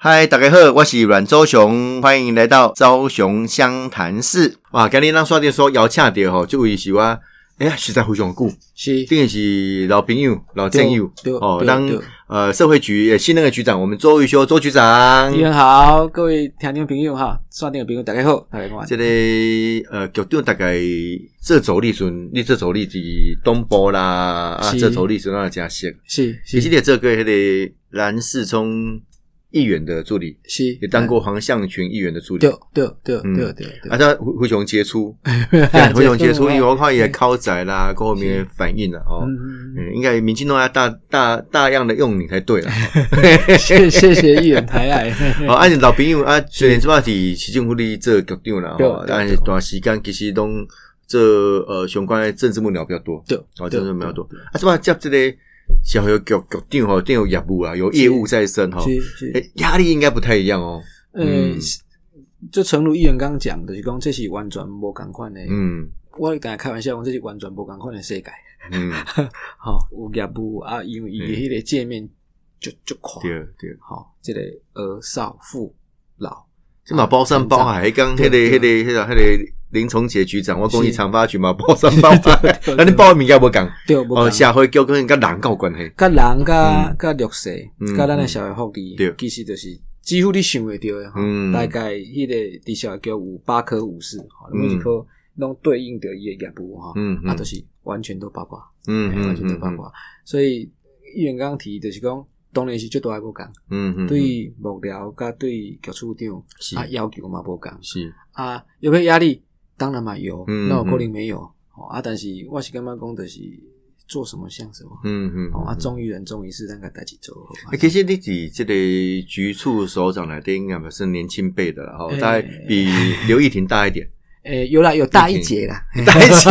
嗨，大家好，我是阮周雄，欢迎来到周雄湘潭市。哇，今日咱刷电说邀请到吼，这位是我，哎呀，实在非常久，是定是老朋友、老战友对哦。对当呃社会局呃新任的局长，我们周玉修周局长。你好，各位听众朋友哈，刷电的朋友大家好，大家好。这个呃局长大概这周历阵，你这周历是东部啦，啊，是这走历阵那加熟。是其实是你这个迄个蓝世聪议员的助理，是，也当过黄向群议员的助理。对。对对嗯。对对啊，对，他胡雄杰出，胡雄杰出，因为我看也靠仔啦，各方面反应了，哦，嗯，嗯，应该民进党要大大大量的用你才对了。谢谢谢议员抬爱，哦，按老朋友啊，虽然这马是市政府的这个局长啦，对哦，但是段时间其实都这呃相关的政治幕僚比较多，对哦，政治幕僚多。啊，这马接这个小有局局长吼，定有业务啊，有业务在身哈，压力应该不太一样哦。呃嗯，就诚如议员刚刚讲的，就是讲这是完全无共款的。嗯我跟大家开玩笑讲，这是完全无共款的世界。嗯，吼，有业务啊，因为伊的迄个界面就就宽，对对。吼，这个儿少妇老，这嘛包山包海，刚迄个对迄个迄个迄个林崇杰局长，我讲伊长发局嘛包三包海，对那你报的物件无讲，对，哦，共。社会叫跟甲人有关系，甲人甲甲弱势嗯，甲咱的社会福利，其实就是几乎你想会到的吼。嗯，大概迄个伫社会局有八科五四，每一科拢对应着伊诶业务吼，嗯嗯。啊，就是完全都包括，嗯嗯完全都嗯包括。所以议员刚刚提就是讲，当然是最大的无共，嗯嗯，对幕僚甲对局处长是。啊要求嘛无共。是，啊，有没有压力？当然嘛有，嗯那我可能没有。哦啊，但是我是感觉讲的是做什么像什么。嗯嗯哦啊，嗯。忠于人，忠于事，咱个代志做好嘛。欸其实你是这个局处首长来的，应该是年轻辈的了哈，欸大概比刘义婷大一点，诶，有啦，有大一截啦。大一截，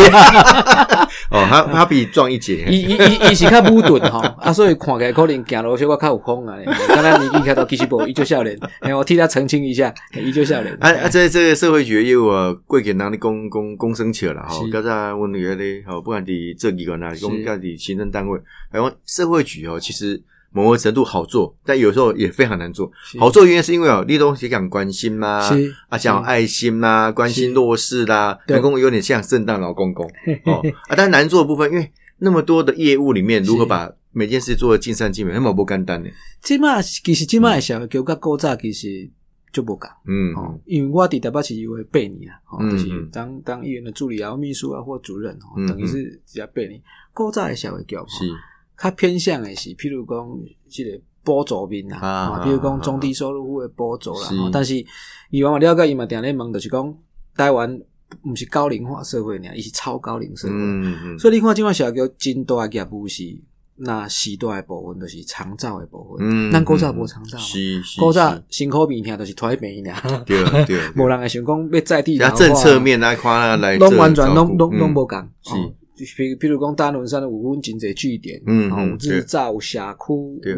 哦，他他比壮一截，伊伊伊伊是较武钝吼，啊，所以看起来可能行路小可较有风啊。刚刚年纪开头其实无，伊就少年。哎，我替他澄清一下，嘿伊就少年。啊啊，这这个社会局的业务啊，过去人咧讲讲讲生笑啦，吼，是刚才阮那个咧，吼，不管伫这机关啊，讲是家伫行政单位，还有社会局哦，其实某个程度好做，但有时候也非常难做。好做原因是因为哦，立东西讲关心啦，是啊，讲爱心啦，关心弱势啦，对。员工有点像圣诞老公公哦。啊，但难做的部分，因为那么多的业务里面，如何把每件事做得尽善尽美，那么不简单呢？即马其实即马的社会局甲古早其实就无共。嗯。哦，因为我伫台北市有八年啊，哦，嗯就是嗯。当当议员的助理啊、秘书啊或主任，哦嗯，等于是直接八年。古早的社会局，哦是较偏向的是，譬如讲，即个补助面啦，啊啊，譬如讲中低收入户的补助啦但是以往我了解，伊嘛定咧问，就是讲台湾毋是高龄化社会尔，伊是超高龄社会。嗯嗯，所以你看，即款社叫真大诶业务是，那时代诶部分就是长照诶部分。嗯咱古早无长照，是是，古早辛苦病听就是拖病尔，对 对，无人会想讲要在地政策面来看来，拢完全拢拢拢无共。是哦譬譬如讲，大轮山有阮真侪据点，嗯哦有日照、有社区，有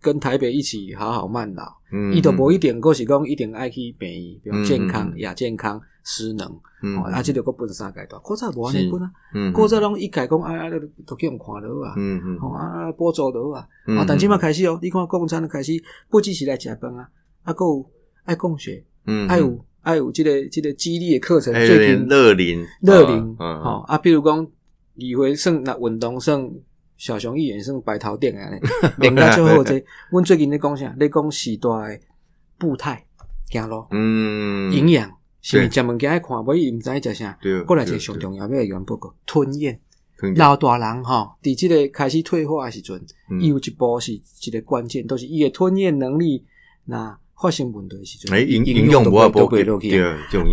跟台北一起好好慢老。嗯伊都无一定，佫是讲一定爱去病院，比如健康、亚健康、失能，嗯哦，啊，即个佫分三阶段。古早无安尼分啊，嗯古早拢一概讲，啊啊，都去用看落啊，嗯嗯哦啊，补助落啊，啊，但即马开始哦，你看共产的开始，不只是来食饭啊，啊，佫有爱共学，嗯爱有爱有即个即个激励的课程，最近点乐龄乐龄，嗯吼啊，比如讲，议会算那运动算小熊议员算白头顶啊，练到最后这，阮最近咧讲啥？咧讲时代的步态行路嗯营养，是对食物件爱看，无伊毋知食啥。对过来一个上重要要的原报告，吞咽。老大人吼，伫即个开始退化的时阵，嗯伊有一步是一个关键，都是伊的吞咽能力，那发生问题的时阵，哎营营营养养无啊都不袂落去。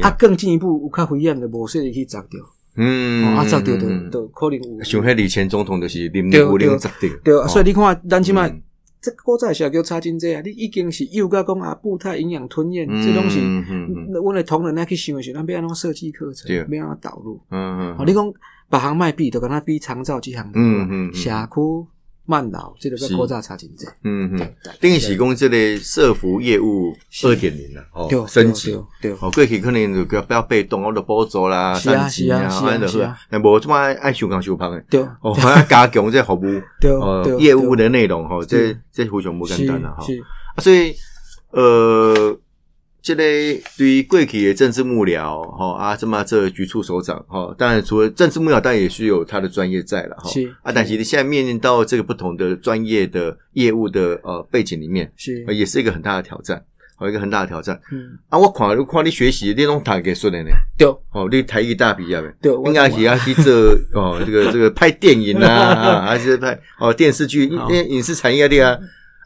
啊，更进一步有较危险的，无说你去砸掉。嗯哦啊，砸掉嗯就就可能有。像迄李前总统就是零零五零对十掉，对啊，所以你看，咱即摆嗯。这古早社交差真济啊！你已经是又甲讲啊，步态营养吞咽，这东西阮的同仁来去想的时候，咱要安怎设计课程，对。要安怎导入。嗯嗯哦，你讲别行卖比，就跟他比长照这行，嗯嗯嗯。社区慢老，这个跟古早差真济。嗯嗯，对等于是讲这个社服业务二点零啦，哦对，升级。对，对哦，过去可能就比较被动，我就补助啦、是啊三级啊，是啊是啊安就是啊。但无这么爱修工修胖诶。对哦，还要加强这服务 对哦业务的内容吼，这是。这非常不简单啦哈。是。啊所以呃，这类对于贵企的政治幕僚哈啊，这么这局处首长哈，当然除了政治幕僚，当然也是有他的专业在了哈。是啊，但其实现在面临到这个不同的专业的业务的呃背景里面，是。呃，也是一个很大的挑战，哦，一个很大的挑战。嗯，啊！我看我看你学习，你拢读给说的呢，对。哦，你台艺大毕业的。对，应该是要去做哦，这个这个拍电影啊，啊还是拍哦电视剧、影视产业的啊，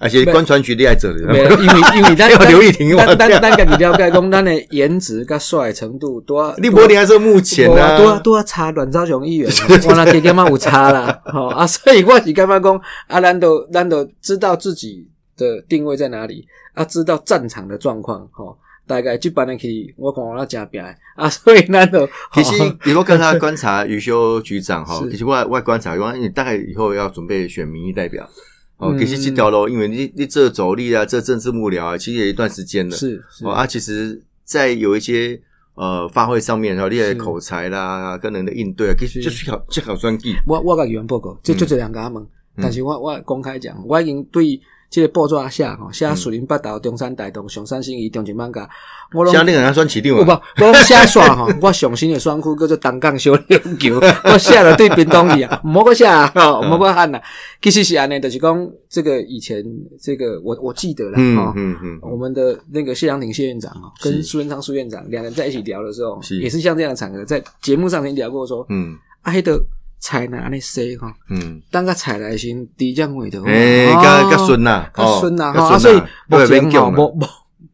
而且观船局厉害者的，没有因为因为 咱要刘亦婷咱我咱咱家己了解讲，咱的颜值跟帅的程度多啊，你无还是目前多啊，多多啊，差阮昭雄议员，我那给干嘛有差啦？吼啊，所以我是干嘛讲啊？咱都咱都知道自己的定位在哪里啊，知道战场的状况吼。大概这班的去，我讲我那加拼的啊，所以咱都 其实以后跟他观察余修局长哈，是其实我我观察，因为你大概以后要准备选民意代表。哦，嗯其实这条路，因为你你这走力啊，这政治幕僚啊，其实也一段时间了。是是。哦啊，其实，在有一些呃发挥上面，然后你的口才啦，跟人的应对啊，其实是。就是考就考专技。我我甲议员报告，这嗯。就这两个阿问，但是我我公开讲，我已经对这个报纸写吼，写树林北道、中山大道、上山新义、中正万家，我拢像那个人选起定不不，嘛，我写煞吼，我上新的选区叫做东港小琉球，我写了对屏东去啊，莫个写啊，吼莫个喊啦。其实是安尼，就是讲这个以前这个我我记得了嗯哈。嗯嗯，我们的那个谢阳廷谢院长哦，跟苏文昌苏院长两人在一起聊的时候，是。也是像这样的场合，在节目上面聊过说，嗯。啊，迄个菜呢安尼洗吼，嗯，当个菜来先低降位的，诶，哦甲甲孙呐，较顺呐，哦吼啊，所以目对前吼，无无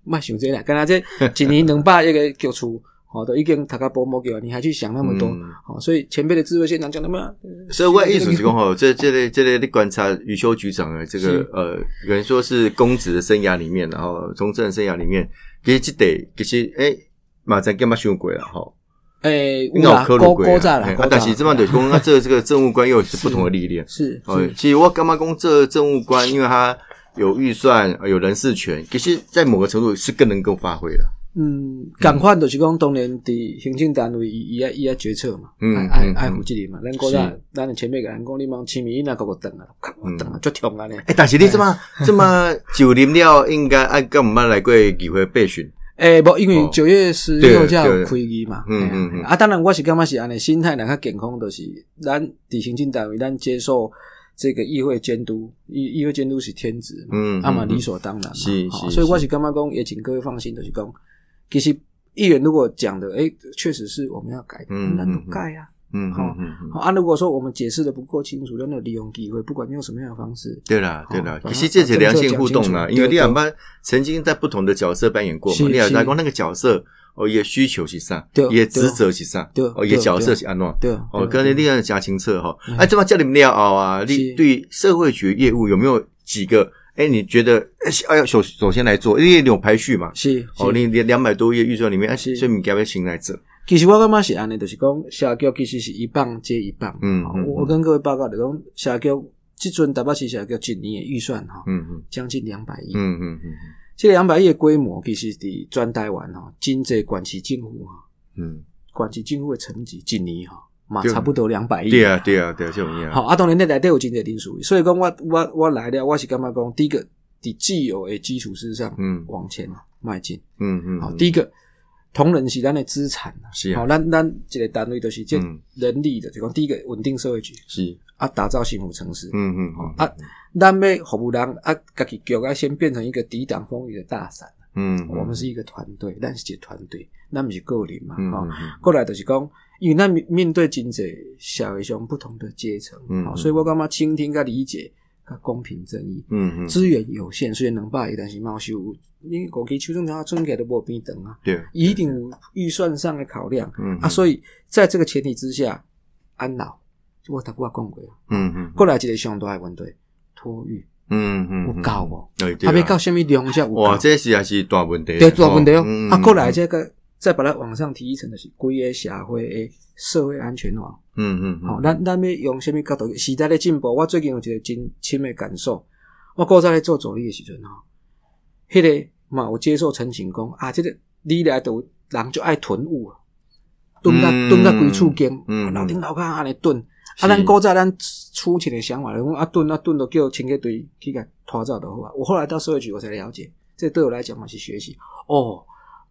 莫想这啦，跟他这 一年两百亿个叫出，吼，都已经读到保姆教，你还去想那么多嗯，好，所以前辈的智慧现场讲那么，所以我的意思是讲吼，这这类这类的观察余修局长的这个呃，有人说是公职的生涯里面，然后从政生涯里面，其实这得其实诶，马上干嘛想过了吼，诶，应该有有啦，高啊，啊，但是这么就是讲，那这这个政务官又是不同的历练。是哦是，其实我干嘛讲这政务官，因为他有预算、呃有人事权，其实在某个程度是更能够发挥的。嗯，共款就是讲，当然伫行政单位伊伊爱伊爱决策嘛，嗯爱爱嗯爱负责任嘛。咱高炸，咱的前辈甲咱讲，你忙清明那个个等啊，等啊，足痛啊呢。哎，但是你这么这么久临了，应该按干嘛来过议会备询？诶，无，因为哦九月十对六才有对开机嘛。嗯嗯嗯啊，当然我是感觉是安尼，心态人较健康，就是咱伫行政单位，咱接受这个议会监督，议议会监督是天职嘛，嗯啊嘛嗯理所当然嘛。是是吼所以我是是感觉讲，也请各位放心，就是讲，其实议员如果讲的，诶，确实是我们要改嗯嗯就改啊。嗯好嗯好啊，如果说我们解释的不够清楚，那就利用机会，不管用什么样的方式，对啦对啦好，其实这是良性互动啦，把政策讲清楚。因为你两班曾经在不同的角色扮演过嘛，是你也是。来讲那个角色哦，也需求是啥，也职责是啥，对哦，也角色是安怎。对哦，对刚才你讲加清澈哈，嗯。哎，这么叫你们了后啊，你对社会局业务有没有几个？哎，你觉得哎要首首先来做，因为你有排序嘛？是哦，是。你两两百多页预算里面，哎，所以你该不该先来做？其实我感觉是安尼，就是讲社局其实是一棒接一棒。嗯嗯我我跟各位报告的讲，社局即阵台北市社局一年的预算哈，嗯嗯将近两百亿。嗯嗯嗯这两百亿的规模，其实伫全台湾哈，真济管市政府哈，嗯，管市政府的层级一年哈，嘛差不多两百亿。对啊对啊对啊，这种样。好，啊，当然，那内底有真侪因素，所以讲我我我来了，我是感觉讲，第一个，伫既有的基础之上，嗯往前迈进。嗯嗯，好，第一个，同仁是咱的资产啊。是啊。好，咱咱一个单位就是这嗯。人力的，就讲第一个稳定社会局是，啊，打造幸福城市。嗯嗯嗯啊，咱要服务人啊，家己脚啊，先变成一个抵挡风雨的大伞。嗯，我们是一个团队，咱是一个团队，咱不是个人嘛。哈、过来就是讲，因为咱面面对真济社会上不同的阶层，嗯。所以我感觉倾听、跟理解、跟公平正义。嗯嗯，资源有限，虽然两百亿，但是嘛有收入，你国际手中条存起来都无变长啊，对，一定有预算上的考量。嗯啊，所以在这个前提之下，安老，我头我讲过啊，嗯嗯过来一个上大的问题，托育。嗯嗯，有够无？对，啊，要到什么量才有够？哇，这是也是大问题，对，大问题哦。嗯。啊，过来这个再把它往上提一层，就是规个社会的社会安全网。嗯嗯，好，咱咱要用什么角度？时代的进步，我最近有一个真深的感受。我古早咧做助理的时阵吼，迄、个嘛有接受陈情讲啊，这个你来都人就爱囤物啊，囤到嗯囤到规厝间，嗯啊老顶老骹安尼囤。啊，咱古早咱初期的想法，讲啊囤啊囤都叫清洁队去甲拖走就好啊。我后来到社会局，我才了解，这对我来讲嘛是学习哦。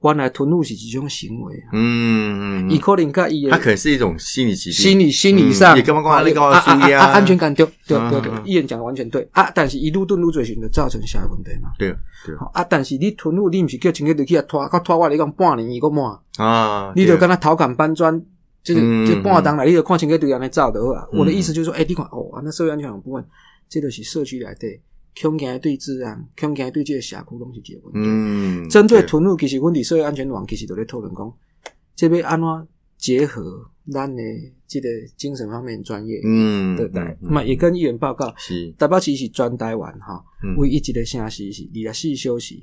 原来吞入是一种行为啊，嗯嗯，伊可能甲伊的他可能是一种心理疾病，心理心理上，嗯也干嘛干嘛啊你干嘛啊？啊输呀啊安全感对对对对嗯，医院讲的完全对。啊，但是一路吞入罪行就造成社会问题嘛。对对。好啊，但是你吞入，你毋是叫亲个就去啊拖，到拖我来讲半年伊个满，啊，你就对。跟他逃砍搬砖，就是嗯就半当来，你就看亲个对安尼走就好啊。嗯我的意思就是说，哎，你看哦，啊那社会安全网部分，这都是社区内底恐惊对治安，恐惊对这个社区拢是一个问题。嗯，针对吞入，其实阮伫社会安全网其实都咧讨论讲，这要安怎结合咱的这个精神方面的专业，嗯，对不对？嗯嘛也跟议员报告，是台北市是全台湾哈嗯，唯一一个城市是二十四小时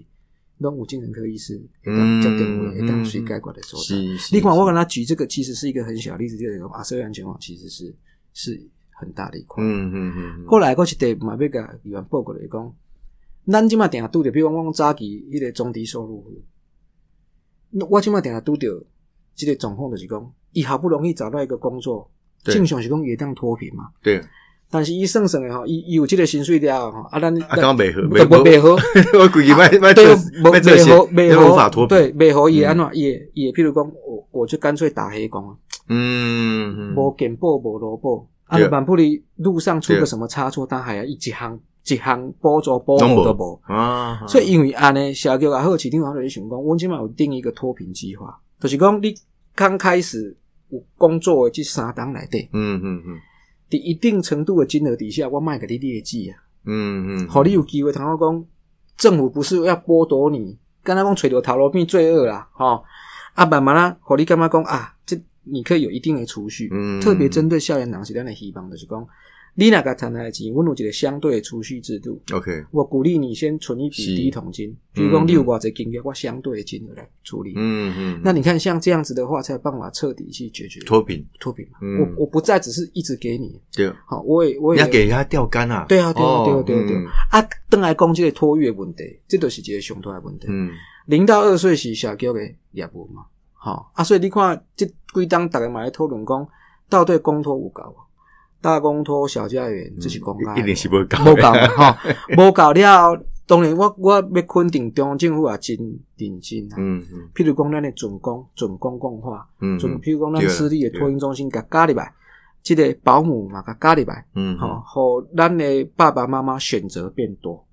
拢有精神科医师会当嗯接电话，会当随解决的所在。你看，我跟是他举这个，其实是一个很小的例子，就是说啊，社会安全网其实是是很大的一块。嗯嗯嗯，后来，我一地嘛要甲议员报告来讲，咱即马定下拄着，比如讲我讲早期迄个中低收入我即马定下拄着即个状况，就是讲，伊好不容易找到一个工作，正常是讲也当脱贫嘛。对，但是伊算算诶吼，伊伊有即个薪水了吼，啊，咱啊，刚刚美合，不不袂好，我估计卖卖对，这无卖这些袂好，袂好，无法脱贫，对，袂好，伊会安嗯怎？伊会伊会，譬如讲，我我就干脆打黑工啊，嗯，嗯。无健保无劳保，啊，对。万不离路上出个什么差错，他还要一一项一项补助保拢无。护都无。啊，所以因为安尼，社局也好，市场也好，就想讲，阮即满有定一个脱贫计划，就是讲你刚开始有工作的这三档内底，嗯嗯嗯。伫一定程度的金额底下，我卖给你业绩啊，嗯嗯，互你有机会，通我讲，政府不是要剥夺你，敢若讲揣着头路变罪恶啦，吼、啊，慢慢啊，互你感觉讲啊，这你可以有一定的储蓄，嗯。特别针对校园人是咱的希望，就是讲，你若甲赚来的钱，我有一个相对的储蓄制度，OK，我鼓励你先存一笔是第一桶金，比如讲嗯。你有偌济金额，我相对的金额来处理。嗯嗯，那你看像这样子的话，才有办法彻底去解决脱贫，脱贫嘛。嗯。我我不再只是一直给你，对，好，我也我也你要给他钓竿啊，对啊对啊对啊哦对啊啊。啊，等来讲这个托育的问题，这都是一个上大的问题。嗯。零到二岁是社局的业务嘛，好啊，所以你看即几当大家嘛来讨论讲，到底公托有够无？大公托、小家园，这是公家的一定是不高，无够嘛吼，无够了后，当然我我要肯定中央政府也真认真啊。嗯嗯譬如讲，咱的准公、准公共化，嗯，准譬如讲，咱私立的托婴中心甲加入来，即个保姆嘛甲加入来，嗯吼，互咱的爸爸妈妈选择变多，好，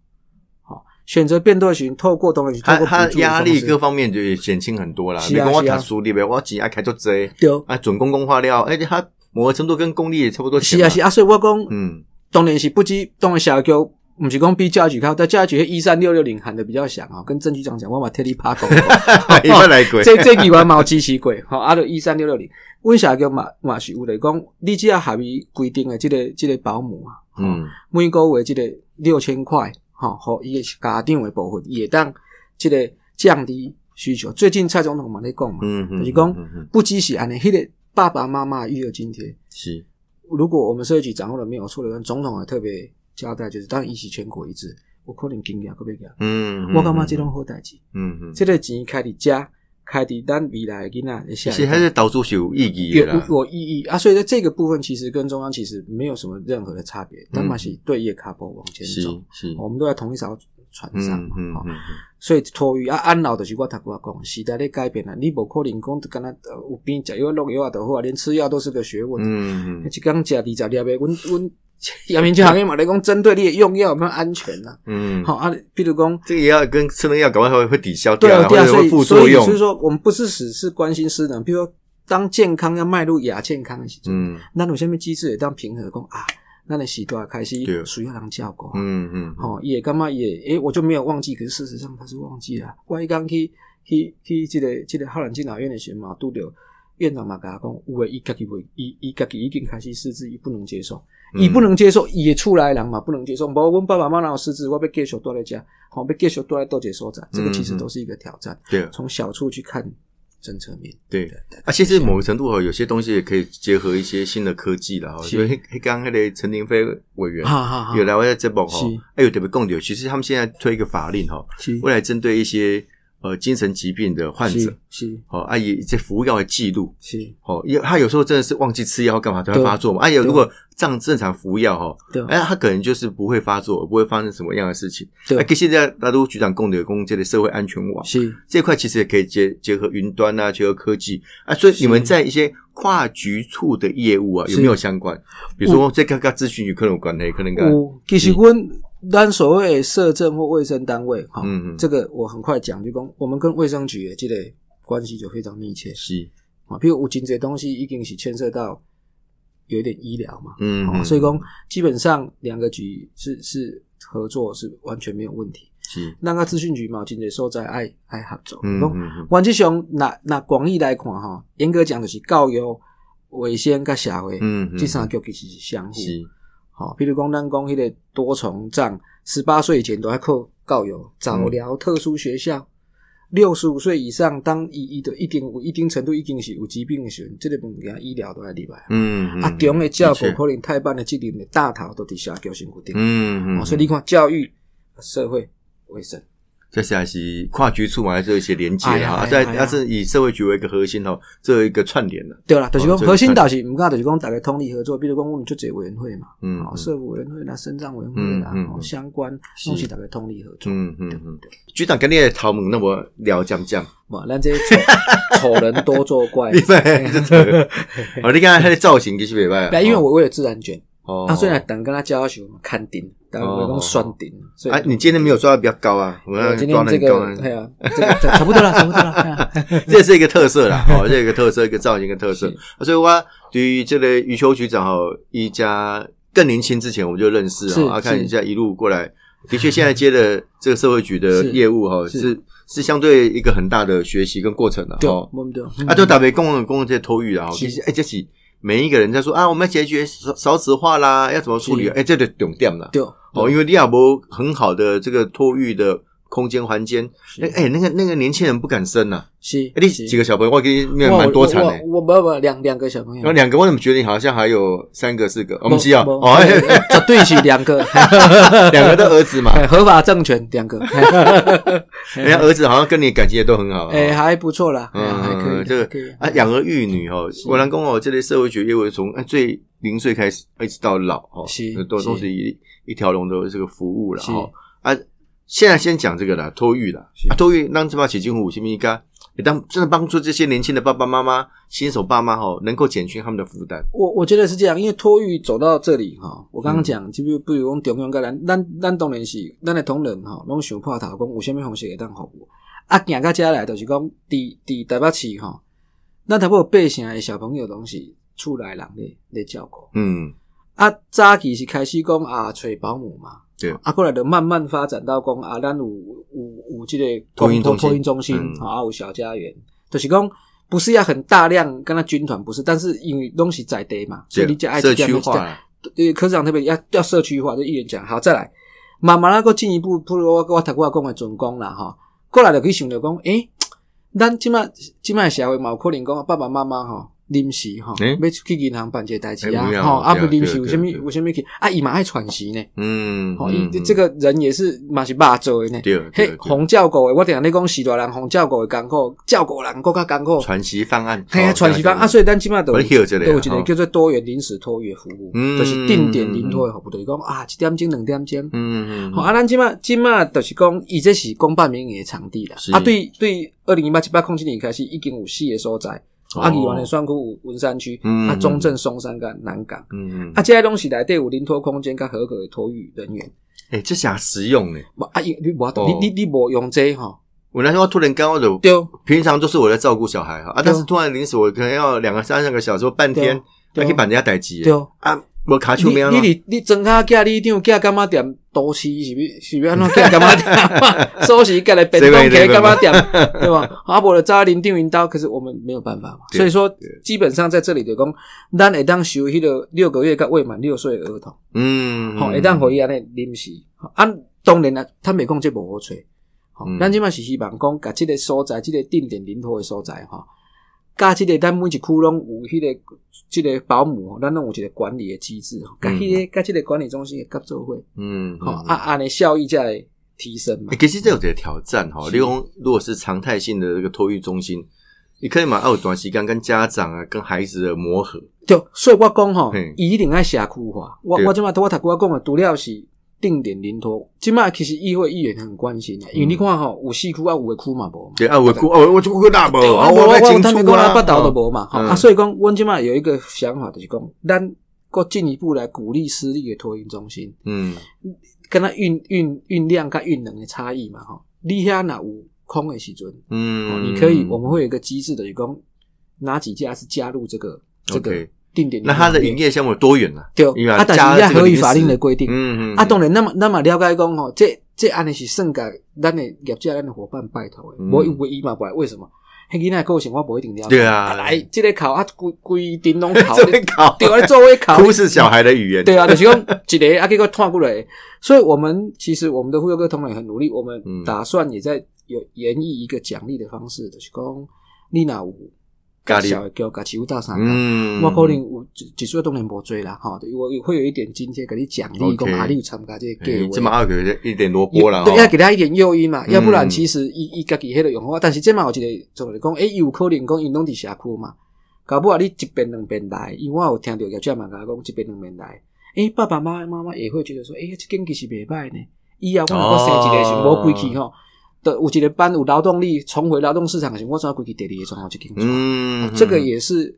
选择变多的时候，透过当然是透他过他压力各方面就减轻很多啦。是啊你跟啊读书里边，我只爱开做这，对，啊，准公共化料，而且它某个程度跟公立也差不多。是啊是啊，所以我讲，嗯，当然是不止，当然小局不是讲比教育局高，但教育局一三六六零喊的比较响啊，跟郑局长讲，我嘛替你拍广告。一般来过，这这几万嘛有支持过，吼，啊，就一三六六零，阮下叫嘛嘛是有来讲，你只要合伊规定的即、个即、个保姆啊，吼嗯每个月即个六千块，吼，互伊个家长的部分也当即个降低需求。最近蔡总统嘛咧讲嘛，嗯嗯，就是讲嗯嗯。不只是安尼，迄、个爸爸妈妈育儿津贴，是，如果我们社会局掌握了没有错的话，总统也特别交代，就是当然伊是全国一致，我可能经验可别个，嗯，我感觉这种好代志，嗯嗯，这个钱开伫遮，开伫咱未来的囡仔的下一代其实还是导出是有意义有的啦。有意义啊，所以在这个部分其实跟中央其实没有什么任何的差别，但嘛是对叶卡波往前走，是，我们都在同一艘船上嗯嘛，吼嗯。嗯所以托育啊安老就是我头我讲，时代在改变了，你无可能讲敢若呃有边食药落药啊就好啊，连吃药都是个学问。嗯嗯。一工食二十粒的，阮阮阳明就行业嘛来讲，针对你的用药有没有安全呐、嗯，好、啊，譬如讲，这个也要跟吃那药搞不好会会抵消对啊，掉或对啊，所以副作用所以所以。说，我们不是只是关心失能，譬如说，当健康要迈入亚健康的时候，嗯那有下面机制也当平衡讲啊？那你时段开始对需要人照顾，嗯嗯，吼、也干嘛也诶、我就没有忘记，可是事实上他是忘记了。我一刚去去去这个这个浩然敬老院的时候嘛，拄着院长嘛甲他讲，有诶，伊家己袂，伊伊家己已经开始失智，伊不能接受，嗯伊不能接受，伊会出来的人嘛不能接受。无，阮爸爸妈妈有失智，我被继续住在家，吼、要继续住在多节所在，这个其实都是一个挑战。对。从小处去看政策面，对。对对啊，其实某个程度哦，有些东西也可以结合一些新的科技了哈。因为刚刚那个陈廷飞委员有来我在这报哈是，哎有特别共有，其实他们现在推一个法令哈，未来针对一些呃精神疾病的患者。是，是。哦，啊也这服药的记录，是，哦，因为他有时候真的是忘记吃药干嘛才会发作嘛，啊，有如果这样正常服药哈，对。哎，他可能就是不会发作，不会发生什么样的事情。对。哎，现在大都局长供的公这的社会安全网是。这块，其实也可以结结合云端啊，结合科技。啊，所以你们在一些跨局处的业务啊，有没有相关？比如说这个跟咨询与可能有关系，可能跟，其实阮咱所谓的社政或卫生单位，哈、嗯嗯这个我很快讲，就讲我们跟卫生局的这个关系就非常密切是，啊。比如有真这东西已经是牵涉到有一点医疗嘛，嗯，所以讲基本上两个局是是合作是完全没有问题。是，那个资讯局嘛，真侪所在爱爱合作。讲嗯嗯嗯原则上，那那广义来看哈，严格讲就是教育、卫生甲社会，嗯嗯这三局其实是相互。是，好，比如讲咱讲迄个多重障，十八岁以前都要靠教育，早疗、特殊学校。六十五岁以上，当伊伊都一定有一定程度已经是有疾病的时候，这个物件医疗都要入来。嗯嗯啊，中的教育可能太慢的责任的大头都伫社交辛苦顶。嗯嗯，哦所以你看教育、社会、卫生，这是还是跨局处嘛，还是有一些连接啊，在它是以社会局为一个核心哦，这有一个串联的，对啦，就是讲核心倒是毋敢，就是讲大家通力合作，比如讲我们就这委员会嘛，哦，嗯。嗯社福委员会啦、生长委员会啦，相关是拢是大家通力合作。嗯嗯嗯，局长跟你的头毛那么聊讲讲，嘛，咱这丑丑人多作怪，你们 哦，你看他的造型其实袂歹啊，因为我为了自然卷，哦，啊，所以呢，等跟他教学嘛，看顶，但我讲酸顶，所以啊，你今天没有抓的比较高啊，我要我今抓天这个，的很高啊，这个差不多了，差不多了。这是一个特色啦，哦，这一个特色，一个造型，一个特色。是。所以我对于这个余秋局长哦，一家更年轻之前我们就认识是啊，啊，看是。一下一路过来，的确现在接的这个社会局的业务哈，是。是是相对一个很大的学习跟过程的对，哦。对，啊，就特别公共公共这些托育啊，是。其实哎，这是每一个人在说啊，我们要解决少少子化啦，要怎么处理是？哎，这个重点啦。对，哦，因为你亚博很好的这个托育的空间环境，哎哎，那个那个年轻人不敢生呐。是，哎，你几个小朋友，我给你面蛮多产的。我我我不两两个小朋友，两个，我怎么觉得你好像还有三个、四个？我们不哦，不 绝对是两个，两个的儿子嘛。哎 合法政权两个，人家儿子好像跟你感情也都很好。哎，哦还不错啦，哎嗯还可以，这个啊，养儿育女哦，我能公哦，这类社会学业务从哎最零岁开始，一直到老哦，是都是都是一一条龙的这个服务了是哦啊。现在先讲这个啦，托育啦，啊，托育让这把起金虎，行不行？该也当真的帮助这些年轻的爸爸妈妈、新手爸妈哈，能够减轻他们的负担。我我觉得是这样，因为托育走到这里哈，我刚刚讲，就比如比如讲中央个咱咱咱当然是咱的同仁哈，拢想破头讲有啥物方式会当服务。啊，行到遮来就是讲，伫伫台北市哈，咱台北有八成的小朋友拢是厝内人咧咧照顾。嗯，啊，早期是开始讲啊，找保姆嘛，对。啊，过来就慢慢发展到讲啊，咱有有有这个托婴中心。托运中心嗯。啊，有小家园，就是讲不是要很大量跟他军团，不是，但是因为东西在地嘛，所以你就爱社区化。了，对，科长特别要要社区化，就一人讲好，再来，慢慢那个进一步，不如我我头我讲的准讲啦哈，过来就去想着讲，诶、咱即摆即摆社会嘛有可能讲爸爸妈妈吼临时吼要出去银行办一个代志啊，吼啊不临时有啥物有啥物去啊，伊嘛爱喘息呢，嗯，吼，嗯伊这个人也是嘛是肉做的呢，对对嘿对，红照顾的，我定咧讲是大人红照顾的艰苦，照顾人更较艰苦，喘息方案，嘿喘息方啊，所以咱即摆都我有一个哦叫做多元临时托育服务，嗯就是定点临托的服务，就是讲啊，一点钟、两点钟。嗯嗯好啊，咱即码即码就是讲，伊这是公办民营的场地啦。啊，对对，二零一八、七八、空七年开始，已经有四个所在。哦啊，宜湾的双库有文山区，嗯啊，中正、松山跟南港。嗯嗯，啊，这些东西来对有临托空间跟合格的托育人员。哎，这下实用呢。无啊，你你你你你无用这哈，我那时候突然刚好的，对平常都是我在照顾小孩哈，啊，但是突然临时我可能要两个三个小时或半天，对还可以把人家逮急对。啊，我卡丘你没有你你你装下寄里长寄干嘛店都市是不是要安怎 寄干嘛店？收拾寄来便当给干嘛店，对吧？阿伯的扎林定云刀，可是我们没有办法嘛。所以说，基本上在这里就讲，咱会当收迄个六个月到未满六岁的儿童，嗯，好，会当可以安尼临时。啊，当然啦，他没讲这无好找。吼嗯，咱即摆是希望讲，甲即个所在，即个定点临托的所在，吼，甲即个咱每一区拢有迄个即个保姆，吼咱拢有一个管理的机制，吼，甲迄个甲即个管理中心的合作会，嗯，吼啊，安尼效益才会提升嘛欸。其实这有一个挑战哈，例如如果是常态性的这个托育中心，你可以嘛，要有短时间跟家长啊、跟孩子的磨合。对，所以我讲吼，伊一定爱社区化。我我即马我头我讲的，除了是定点临托，即马其实议会议员很关心的，因为你看吼，有四区啊，有的区嘛无嘛。对啊，我哭哦，我就哭大无，我我要清啊，北岛都无嘛，吼嗯。啊，所以讲，阮即马有一个想法，就是讲，咱搁进一步来鼓励私立的托运中心，嗯，跟它运运运量跟运能的差异嘛，吼，你遐若有空的时阵，哦嗯，你可以，我们会有一个机制的，就是讲哪几家是加入这个这个定点，那它的营业项目有多远呢？对因为，啊，但加是要合于法令的规定，嗯嗯，啊，当然，那么那么了解讲吼，这这安尼是算甲咱的业界、咱的伙伴拜托的，嗯。无唯一嘛，不来为什么？迄囡仔个性我无一定了解。对啊。来，这个考啊，规规定拢考，这边考对啊，座位考，哭是小孩的语言，对啊，就是讲一个啊，结果拖过来。所以我们其实我们的忽悠哥同仁也很努力，我们嗯。打算也在有研议一个奖励的方式，就是讲你若有咖喱小的叫甲起舞到三个。嗯，我可能有一一岁当然无多啦，吼，我会有一点津贴给你奖励，讲啊，你有参加这个计划，欸这么一点萝卜啦，对，哦要给他一点诱因嘛，嗯。要不然其实伊伊家己迄个用法，但是这嘛有一个做来讲，诶，伊有可能讲伊拢伫社区嘛，搞不好你一遍两遍来，因为我有听到业主嘛甲我讲一遍两遍来，诶，爸爸妈妈妈妈也会觉得说，诶，这间其实袂歹呢，以后我如果生一个是无归去吼，的有一个班有劳动力重回劳动市场的时候，我怎归去第二个状况就紧嗯，这个也是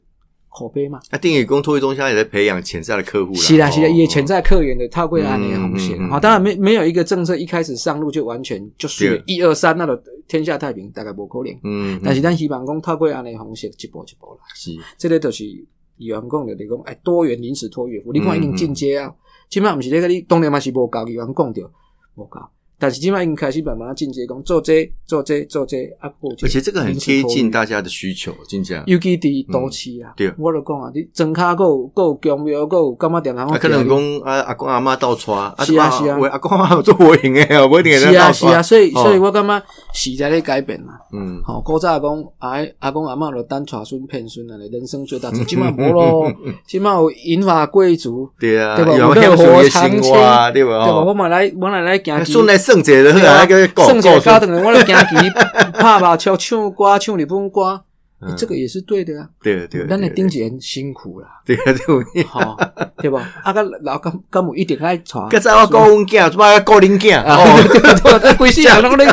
口碑嘛。那定义工托育中心也在培养潜在的客户啦，是啦是啦，哦。也潜在客源的套柜安尼的红线好，当然没没有一个政策一开始上路就完全就是一二三，那个天下太平大概无可能。嗯，但是咱希望讲套柜安尼红线一步一步啦，是。这个就是议员讲的，你讲哎多元临时托育服务，你看已嗯经进阶啊，起码毋是那个你当年嘛是无够，议员讲着无够，但是起码已经开始慢慢进阶，讲做这做这做这啊，或者而且这个很贴近大。家的需求，真正。尤其伫都市啊，对我就讲啊，你庄卡够够公庙够干嘛点啊，可能讲啊，阿公阿妈倒穿，啊，是啊是啊我阿公阿妈做无用诶，我一定是啊是啊，所以哦所以我感觉时代咧改变啦。嗯，好，古早讲啊阿公阿妈就单带孙骗孙安尼，人生最大志。即满无咯，即 满有银发贵族，对啊，对吧有有乐活享受的长青对吧？对吧？我哦，嘛来我来来行圣节的，那个告剩下告诉，高等的，我来行棋拍麻将、唱歌、唱日本歌，嗯这个也是对的啊。对对，咱的对丁姐很辛苦啦，对啊对啊，吼，对吧？啊个老干干母一定爱传。刚才我讲阮囝，怎么讲恁囝？啊，哦，对 对对，规世人拢咧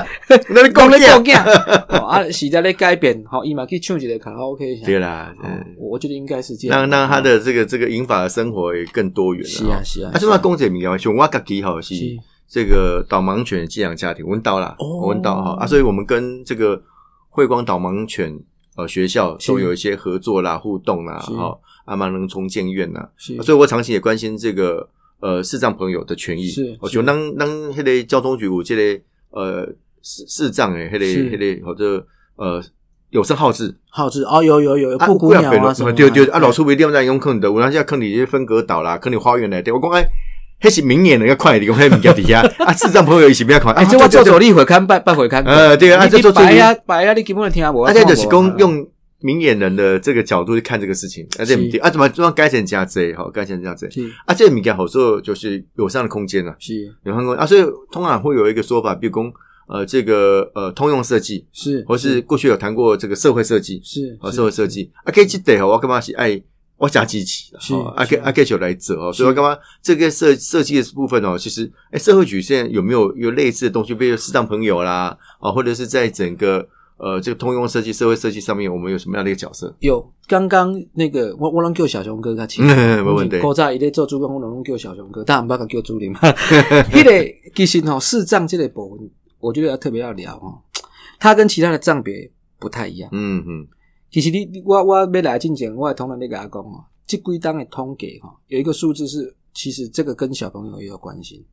那你讲讲咧讲囝，囝，哦啊，时代咧改变，吼，伊嘛去唱一个卡拉 OK 对啦，我觉得应该是这样。让让他的这个这个银发的生活也更多元了。是啊是啊啊，就算公者名啊，像我家己吼是是这个导盲犬寄养家庭，温刀啦，哦。温刀哈啊，所以我们跟这个慧光导盲犬呃学校是都有一些合作啦、互动啦，是。哈，阿盲人重建院呐，是，所以我长期也关心这个呃视障朋友的权益。是就当当迄个交通局有这个呃视视障诶，迄个是迄个或者呃有声号志。好字哦，有有有布谷鸟啊什么，对对，啊，老师为点在用坑的，我那现在坑里分隔岛啦，坑里花园来对，我讲哎，迄是明年的要快点，讲迄物件伫遐，啊，智障朋友伊是不要看，哎，啊这我做对对。走你回看拜拜回看，呃对啊这做做白啊白啊，你根本听无，啊，这就是讲讲用明眼人的这个角度去看这个事情，啊，这是。不对啊，怎么怎么改成这样子？好，改成这样子，是。啊，这个物件好做就是友善的空间啊，是。有空间。啊，所以通常会有一个说法，比如讲呃，这个呃通用设计，是，或是过去有谈过这个社会设计，是哦，社会设计。啊，可以记得哦，我干嘛是爱我加机器啊，是可啊，可以来做哦，所以我干嘛这个设设计的部分哦，其实哎，社会局现在有没有有类似的东西，比如视障朋友啦，啊，或者是在整个呃这个通用设计、社会设计上面，我们有什么样的一个角色？有刚刚那个我我拢叫小熊哥较亲，嗯，没问题。古早伊咧做主管，我拢叫小熊哥，但毋捌甲叫主任。迄个其实吼视障这个部分，我觉得要特别要聊哦，它跟其他的障别不太一样。嗯嗯，其实你你我我要来进前，我也同仁咧甲我讲哦，这几档的统计哈，有一个数字是，其实这个跟小朋友也有关系。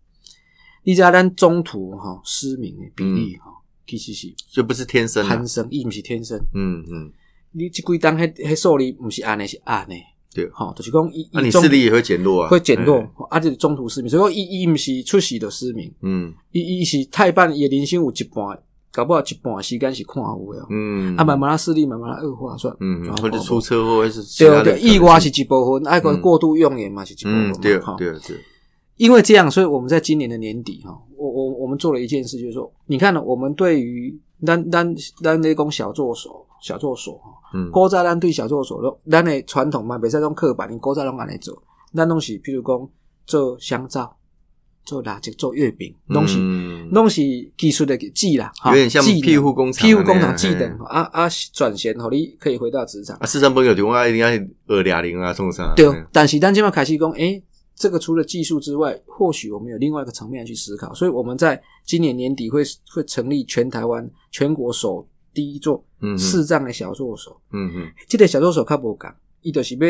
你知道咱中途哈失明的比例哈，其实是就不是天生的天，生，伊毋是天生。嗯嗯，你这几档迄迄数字毋是安尼是安尼，对吼，就是讲伊那你伊视力也会减弱啊，会减弱哎，啊，就是中途失明。所以讲伊伊毋是出世就失明，嗯伊伊是太半伊的人生有一半，搞不好一半时间是看有的哦。嗯，啊，慢慢啊视力慢慢啊恶化，算嗯，转或者出车祸，是对对，意外是一部分，爱个嗯。过度用眼嘛是一部分对哈对对，因为这样，所以我们在今年的年底哈，我我我们做了一件事，就是说，你看呢，我们对于咱咱咱那讲小作所小作所哈，嗯。古早咱对小作所，咱的传统嘛，袂使讲刻板，你古早拢安尼做，咱拢是譬如讲做香皂、做蜡烛、做月饼，拢是嗯拢是技术的技啦，哈有点像庇护工厂庇护工厂技能嘿啊啊，转型，互你可以回到职场。啊，市场朋友就讲啊，一定要二俩零啊，送上对，但是咱今麦开始讲，诶，这个除了技术之外，或许我们有另外一个层面去思考，所以我们在今年年底会会成立全台湾全国首第一座嗯哼视障的小助手。嗯嗯这个小助手较无讲，伊就是要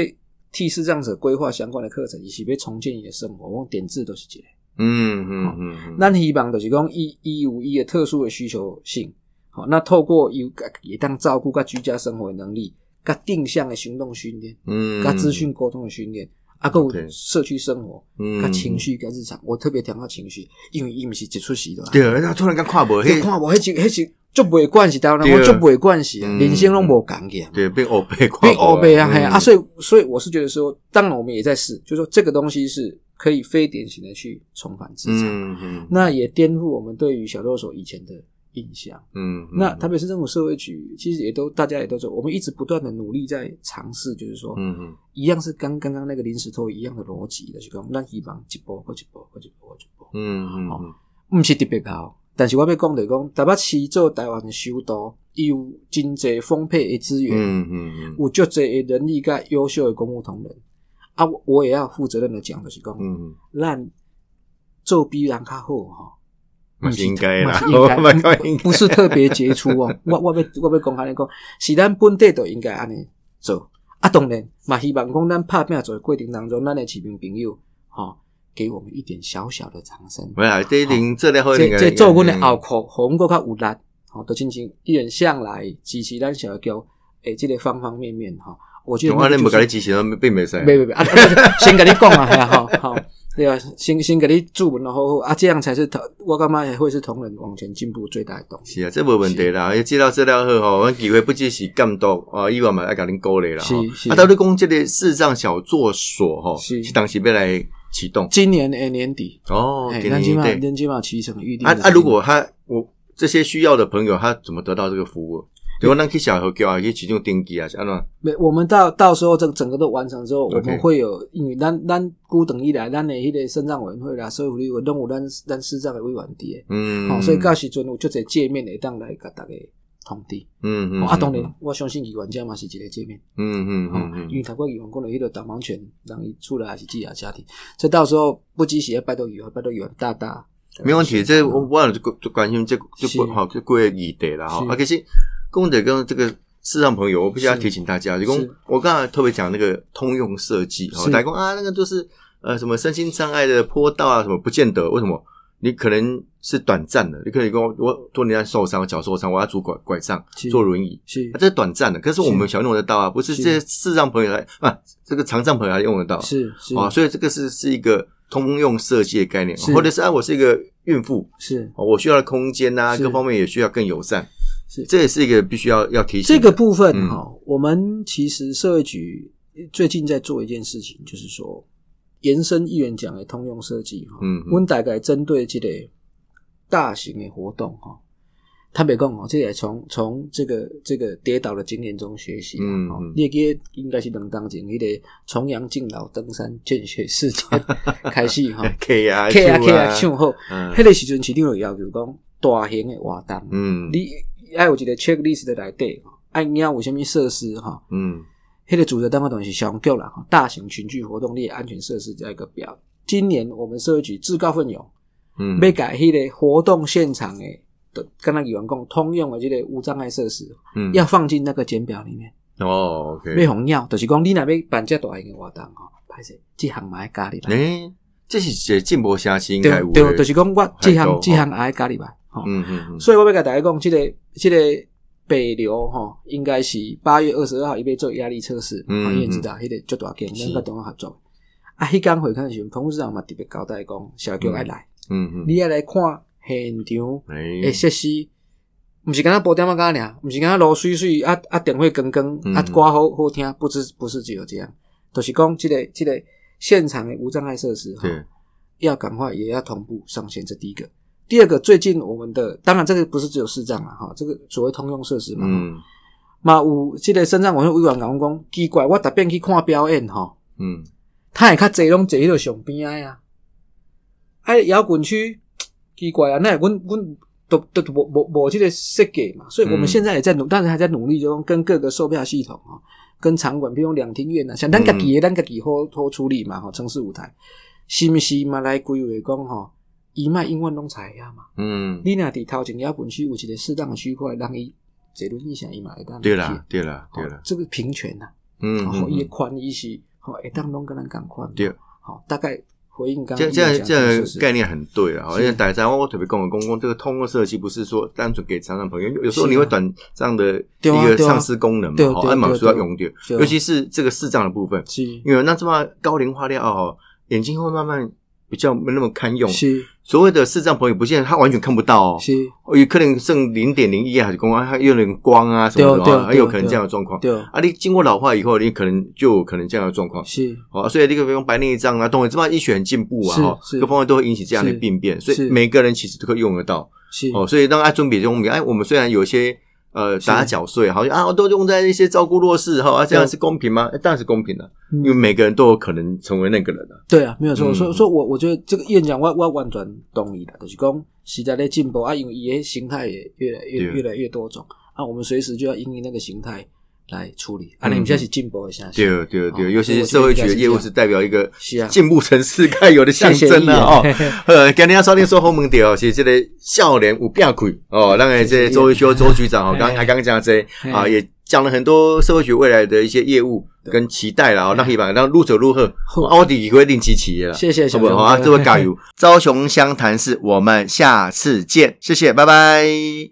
替视障者规划相关的课程，伊是要重建伊的生活，我点字都是这个。嗯嗯嗯嗯，咱希望就是讲，伊伊有伊的特殊的需求性，好，那透过有也当照顾甲居家生活的能力，甲定向的行动训练，嗯。甲资讯沟通的训练，啊，还有社区生活，嗯。甲情绪甲日常，我特别强调情绪，因为伊毋是一出戏的。对，然后突然间看无，嘿，你看无，迄是迄是足袂关系，台湾人对。我足袂关系人生拢无共个。对，被欧贝看变欧贝啊，嘿嗯。啊，所以所以我是觉得说，当然我们也在试，就是说这个东西是可以非典型的去重返职场，嗯嗯那也颠覆我们对于小作所以前的印象。嗯，那特别是政府社会局其实也都大家也都说，我们一直不断的努力在尝试，就是说，嗯嗯一样是跟刚刚那个临时托一样的逻辑的，就是讲咱希望一步或一步或一步或一步，嗯嗯嗯毋是特别高。但是我要讲就是讲，台北市做台湾的首都，伊有真济丰沛的资源，嗯嗯嗯有足济的人力甲优秀的公务同仁。啊，我我也要负责任的讲，就是讲，嗯，咱做比人较好吼。嘛是应该啦应该 不是特别杰出哦。我我要我要讲安尼讲，是咱本地都应该安尼做。啊，当然嘛，希望讲咱拍拼做的过程当中，咱的市民朋友吼、给我们一点小小的掌声。没啦，这一定这类好这这做阮的后壳，互阮搁较有力，吼，都亲像一人向来支持咱小桥诶，这个方方面面吼。我觉得我恁无那个就是甲你支持，并袂使。没没没先跟你讲啊，呀好好，对啊，先先给你祝文，然后啊，这样才是同我干嘛也会是同仁往前进步最大的动力。是啊，这无问题啦。因接到资料后吼，阮机会不只是监督啊，以外嘛爱甲恁鼓励啦。是是啊，到底讲这个视障小作所吼，是是当时要来启动今年诶年底，哦。哎，给那起码你对那起码七成预定啊啊，如果他我这些需要的朋友，他怎么得到这个服务？比如咱去小河桥啊，去市场登记啊，是安怎？没，我们到到时候这个整个都完成之后我们会有，因为咱咱孤等以来，咱的迄个肾脏委员会啦、社会福利委拢有咱咱市长的委员伫诶，嗯，好，所以到时阵有足侪界面会当来甲大家通知。嗯嗯哦啊，当然，我相信议员家嘛是一个界面。嗯嗯哦嗯，嗯因为头个议员讲的迄个导盲犬，让伊出来还是寄养家庭，这到时候不只是要拜托议员，拜托议员大大。没问题。这我我就就关心这是就好就贵议题啦哈。是啊，可是公德跟这个视障朋友，我必须要提醒大家，就公我刚才特别讲那个通用设计哈，是。大家讲啊，那个就是呃什么身心障碍的坡道啊，什么不见得，为什么？你可能是短暂的，你可能跟我我多年受伤，脚受伤，我要拄拐拐杖，坐轮椅，是。啊，这是短暂的，可是我们是小用得到啊，不是是。这些视障朋友来啊，这个长障朋友还用得到，是是。啊，所以这个是是一个通用设计的概念，或者是啊，我是一个孕妇，是。哦我需要的空间呐、是。各方面也需要更友善，是。这也是一个必须要要提醒的。这个部分嗯。哈、我们其实社会局最近在做一件事情，就是说延伸议员讲的通用设计哈，嗯嗯。我们大概针对这个大型的活动哈。坦白讲哦，这也从从这个这个跌倒的经验中学习嗯嗯。你也记得应该是能当前迄个重阳敬老登山见血事件开始哈 K 啊 K 啊 Q K 啊。唱好，嗯。迄个时阵市长有要求讲大型的活动，嗯。你爱有一个 checklist 的内底，吼爱你要有啥物设施哈，嗯迄个组织单位东西上局啦，吼大型群聚活动你的安全设施这样一个表。今年我们社会局自告奋勇，嗯，要改迄个活动现场的，的跟那议员讲通用的这个无障碍设施，嗯要放进那个简表里面。哦要，OK，红要，就是讲你若要办这大型的活动吼，歹势，这项嘛爱加入来。诶，这是一个进步城市应该有的对对，就是讲我这项这项也爱加入来。吼，嗯嗯嗯，所以我要甲大家讲，这个这个北流吼，应该是八月二十二号伊要做压力测试，嗯啊，你也知道，迄个足大件，是。咱甲中央合作。啊，迄工会看的时候，彭副市长嘛特别交代讲，小局爱来，嗯嗯，你要来看现场诶的设施，毋是干那布点啊干尔，毋是干那流水水啊啊电话光光嗯啊歌好好听，不是不是只有这样，就是讲这个这个现场的无障碍设施哈对，要赶快也要同步上线，这第一个。第二个，最近我们的当然这个不是只有市障啊，哈，这个所谓通用设施嘛，嗯。嘛有这个身障委员委员讲讲，奇怪，我特别去看表演吼，嗯。他会较坐拢坐迄个上边仔啊，啊摇滚区奇怪啊，那阮阮都都无无无这个设计嘛，所以我们嗯现在也在努，但是还在努力中跟各个售票系统啊，跟场馆，比如两厅院啊，像咱家己的，咱家己好好处理嘛，吼，城市舞台，是毋是嘛来规划讲吼，伊卖永远拢采呀嘛。嗯，你若伫头前摇滚区有一个适当的区块，让伊坐轮椅上伊嘛会当对啦，对啦，对啦，哦这个平权呐，嗯然后伊的嗯，宽伊是好会当拢跟咱共款，对，好，大概回应刚这刚这样这样样概念很对啊，是。因为大家我特别跟我公公，这个通过设计不是说单纯给常常朋友，有时候你会短这样的一个丧失功能嘛，哦，对对按码对对。需要用掉，尤其是这个视障的部分，是。因为那这么高龄化掉哦，眼睛会慢慢比较没那么堪用。是所谓的视障朋友，不见他完全看不到哦，有可能剩零点零一啊，还是光啊，还有点光啊什么的啊，对对还有可能对这样的状况。对，啊，你经过老化以后，你可能就有可能这样的状况。是。哦，所以这个比如白内障啊，动这么医学很进步啊，是哈，各方面都会引起这样的是。病变，所以每个人其实都可以用得到。是。哦，所以当爱尊比中，哎，我们虽然有些呃是打缴税，好像啊都用在一些照顾弱势哈，啊这样是公平吗？哎当然是公平的，嗯因为每个人都有可能成为那个人的。对啊，没有错。嗯所以，所以我我觉得这个演讲，我我完全同意的，就是讲时代在进步啊，因为伊的形态也越来越越来越多种啊，我们随时就要因应那个形态来处理。啊，嗯你们现在是进步的现象。对对对，哦尤其是社会局的业务是代表一个进步城市该有的象征啊！哦。呃，今天要收听说后门调，是这个笑脸有变亏哦，让这些周一修周局长哦，刚才刚刚讲这啊，也讲了很多社会局未来的一些业务跟期待了啊，让一把让路走路贺，奥迪会定期企业了，谢谢好不好？啊？这位加油！高雄湘潭市，我们下次见，谢谢，拜拜。